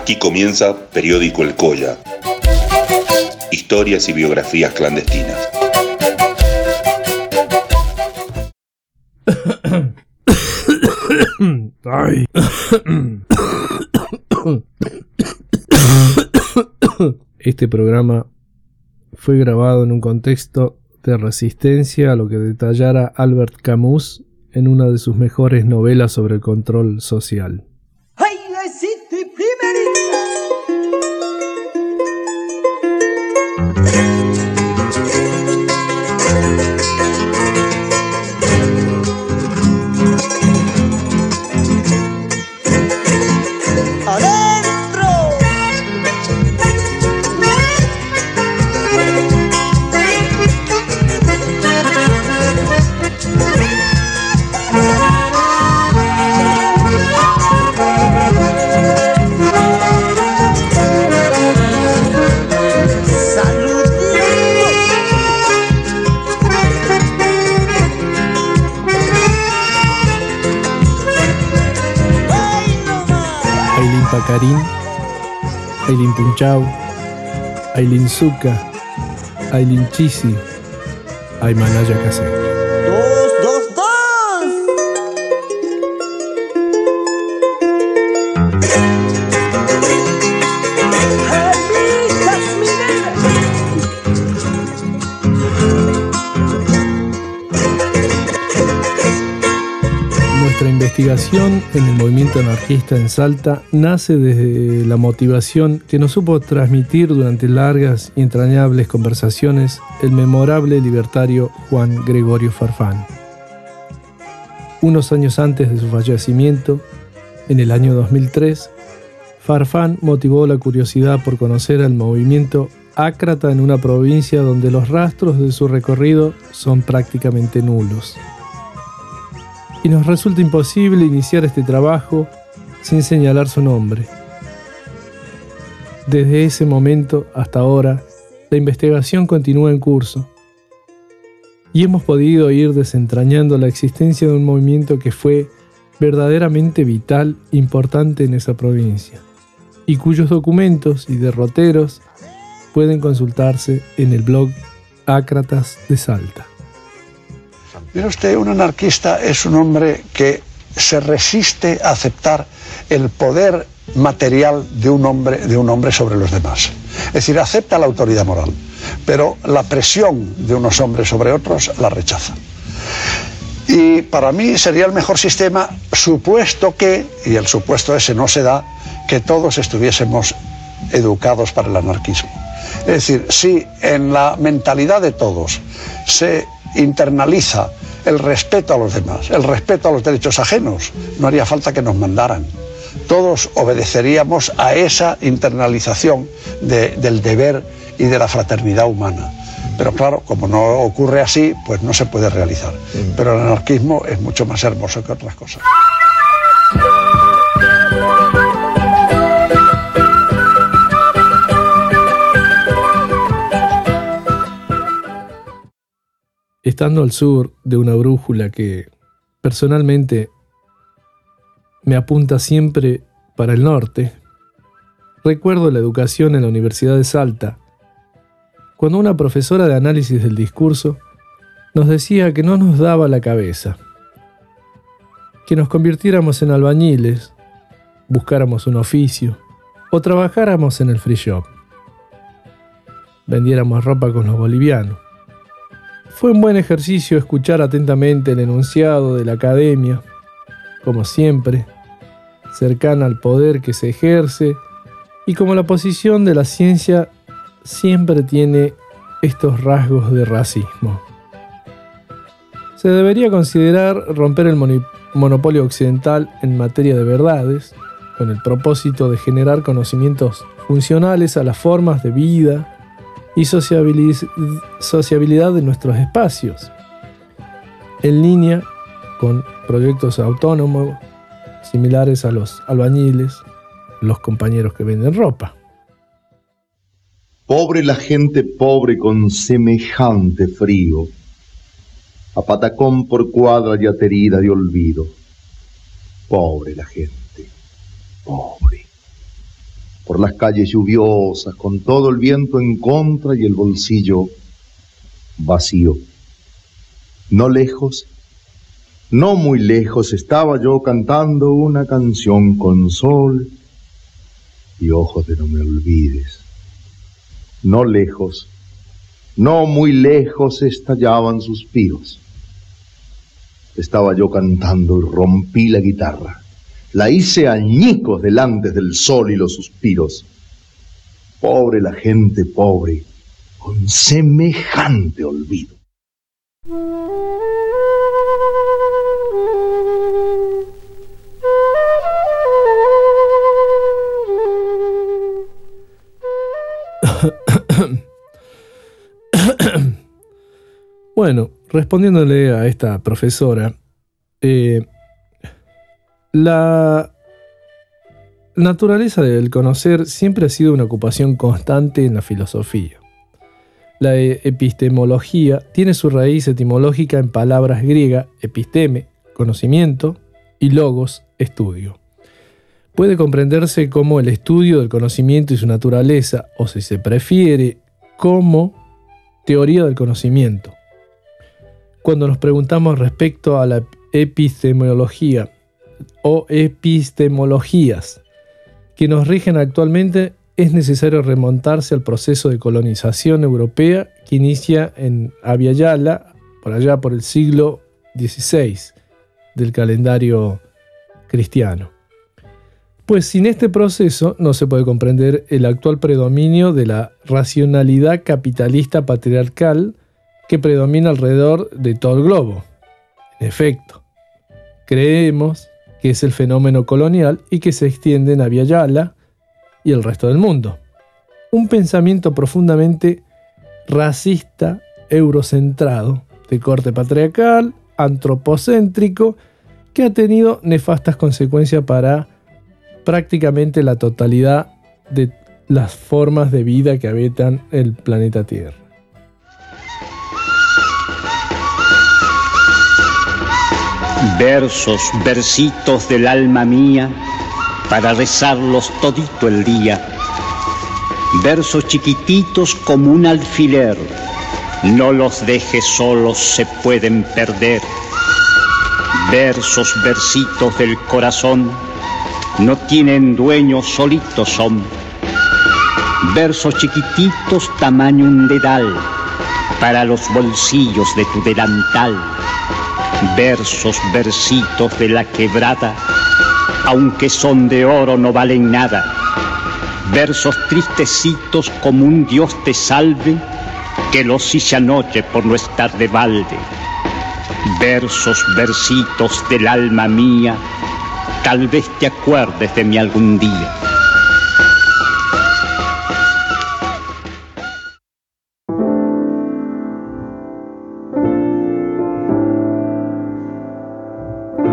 Aquí comienza Periódico El Colla. Historias y biografías clandestinas. Este programa fue grabado en un contexto de resistencia a lo que detallara Albert Camus en una de sus mejores novelas sobre el control social. Música Karim, Aileen Punchau, Aileen Zuka, Aileen Chisi, Aymanaya Casero. Investigación en el movimiento anarquista en Salta nace desde la motivación que nos supo transmitir durante largas y entrañables conversaciones el memorable libertario Juan Gregorio Farfán. Unos años antes de su fallecimiento, en el año 2003, Farfán motivó la curiosidad por conocer al movimiento ácrata en una provincia donde los rastros de su recorrido son prácticamente nulos y nos resulta imposible iniciar este trabajo sin señalar su nombre. Desde ese momento hasta ahora, la investigación continúa en curso y hemos podido ir desentrañando la existencia de un movimiento que fue verdaderamente vital, importante en esa provincia, y cuyos documentos y derroteros pueden consultarse en el blog Ácratas de Salta. Mire usted, un anarquista es un hombre que se resiste a aceptar el poder material de un hombre, de un hombre sobre los demás. Es decir, acepta la autoridad moral, pero la presión de unos hombres sobre otros la rechaza. Y para mí sería el mejor sistema, supuesto que, y el supuesto ese no se da, que todos estuviésemos educados para el anarquismo. Es decir, si en la mentalidad de todos se internaliza el respeto a los demás, el respeto a los derechos ajenos. No haría falta que nos mandaran. Todos obedeceríamos a esa internalización del deber y de la fraternidad humana. Pero claro, como no ocurre así, pues no se puede realizar. Mm. Pero el anarquismo es mucho más hermoso que otras cosas. Estando al sur de una brújula que personalmente me apunta siempre para el norte, recuerdo la educación en la Universidad de Salta, cuando una profesora de análisis del discurso nos decía que no nos daba la cabeza, que nos convirtiéramos en albañiles, buscáramos un oficio o trabajáramos en el free shop, vendiéramos ropa con los bolivianos fue un buen ejercicio escuchar atentamente el enunciado de la academia, como siempre, cercana al poder que se ejerce y como la posición de la ciencia siempre tiene estos rasgos de racismo. Se debería considerar romper el monopolio occidental en materia de verdades, con el propósito de generar conocimientos funcionales a las formas de vida y sociabilidad de nuestros espacios, en línea con proyectos autónomos similares a los albañiles, los compañeros que venden ropa. Pobre la gente pobre con semejante frío, a patacón por cuadra y aterida de olvido. Pobre la gente, pobre. Por las calles lluviosas, con todo el viento en contra y el bolsillo vacío. No lejos, no muy lejos, estaba yo cantando una canción con sol y ojos de no me olvides. No lejos, no muy lejos estallaban suspiros. Estaba yo cantando y rompí la guitarra la hice añicos delante del sol y los suspiros. Pobre la gente pobre, con semejante olvido. Bueno, respondiéndole a esta profesora, eh, la naturaleza del conocer siempre ha sido una ocupación constante en la filosofía. La e-, epistemología tiene su raíz etimológica en palabras griegas episteme, conocimiento, y logos, estudio. Puede comprenderse como el estudio del conocimiento y su naturaleza, o si se prefiere, como teoría del conocimiento. Cuando nos preguntamos respecto a la epistemología o epistemologías que nos rigen actualmente, es necesario remontarse al proceso de colonización europea que inicia en Aviala, por allá por el siglo XVI del calendario cristiano. Pues sin este proceso no se puede comprender el actual predominio de la racionalidad capitalista patriarcal que predomina alrededor de todo el globo. En efecto, creemos que es el fenómeno colonial y que se extiende en Yala y el resto del mundo. Un pensamiento profundamente racista, eurocentrado, de corte patriarcal, antropocéntrico, que ha tenido nefastas consecuencias para prácticamente la totalidad de las formas de vida que habitan el planeta Tierra. Versos, versitos del alma mía, para rezarlos todito el día. Versos chiquititos como un alfiler, no los dejes solos, se pueden perder. Versos, versitos del corazón, no tienen dueño, solitos son. Versos chiquititos tamaño un dedal, para los bolsillos de tu delantal versos, versitos de la quebrada, aunque son de oro no valen nada. Versos tristecitos como un Dios te salve, que los hice anoche por no estar de balde. Versos, versitos del alma mía, tal vez te acuerdes de mí algún día.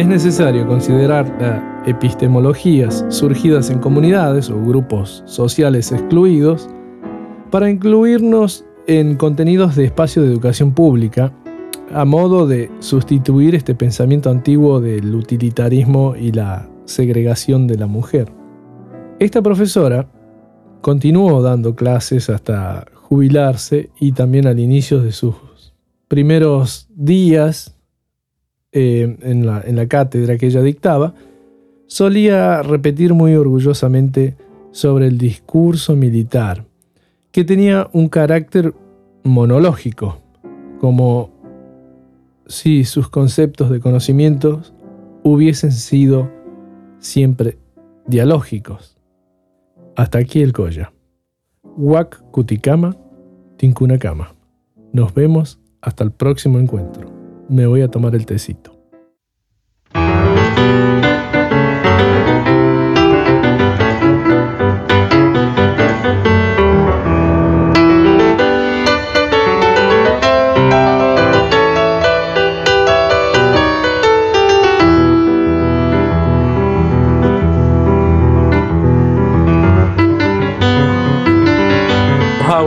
Es necesario considerar las epistemologías surgidas en comunidades o grupos sociales excluidos para incluirnos en contenidos de espacio de educación pública a modo de sustituir este pensamiento antiguo del utilitarismo y la segregación de la mujer. Esta profesora continuó dando clases hasta jubilarse y también al inicio de sus primeros días eh, en, la, cátedra que ella dictaba, solía repetir muy orgullosamente sobre el discurso militar, que tenía un carácter monológico, como si sus conceptos de conocimientos hubiesen sido siempre dialógicos. Hasta aquí el Koya. Wak Kutikama, Tinkunakama. Nos vemos hasta el próximo encuentro me voy a tomar el tecito.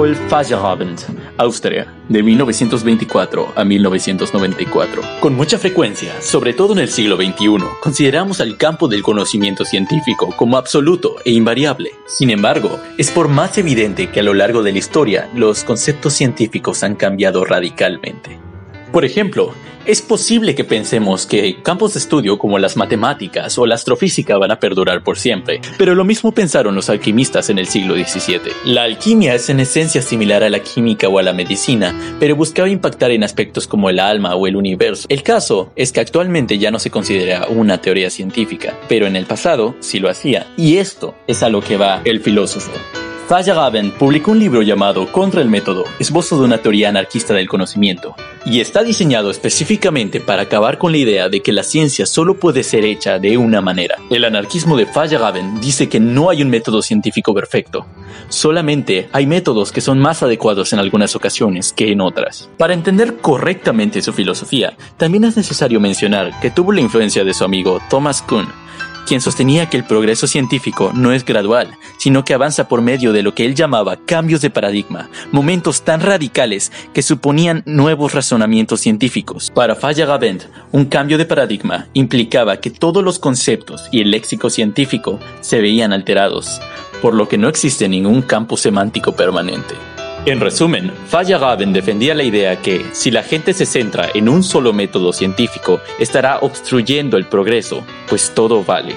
Paul Austria, de 1924 a 1994. Con mucha frecuencia, sobre todo en el siglo XXI, consideramos al campo del conocimiento científico como absoluto e invariable. Sin embargo, es por más evidente que a lo largo de la historia los conceptos científicos han cambiado radicalmente. Por ejemplo, es posible que pensemos que campos de estudio como las matemáticas o la astrofísica van a perdurar por siempre, pero lo mismo pensaron los alquimistas en el siglo XVII. La alquimia es en esencia similar a la química o a la medicina, pero buscaba impactar en aspectos como el alma o el universo. El caso es que actualmente ya no se considera una teoría científica, pero en el pasado sí lo hacía, y esto es a lo que va el filósofo. Feyerabend publicó un libro llamado Contra el método, esbozo de una teoría anarquista del conocimiento, y está diseñado específicamente para acabar con la idea de que la ciencia solo puede ser hecha de una manera. El anarquismo de Feyerabend dice que no hay un método científico perfecto, solamente hay métodos que son más adecuados en algunas ocasiones que en otras. Para entender correctamente su filosofía, también es necesario mencionar que tuvo la influencia de su amigo Thomas Kuhn, quien sostenía que el progreso científico no es gradual, sino que avanza por medio de lo que él llamaba cambios de paradigma, momentos tan radicales que suponían nuevos razonamientos científicos. Para Feyerabend, un cambio de paradigma implicaba que todos los conceptos y el léxico científico se veían alterados, por lo que no existe ningún campo semántico permanente. En resumen, Feyerabend defendía la idea que, si la gente se centra en un solo método científico, estará obstruyendo el progreso, pues todo vale.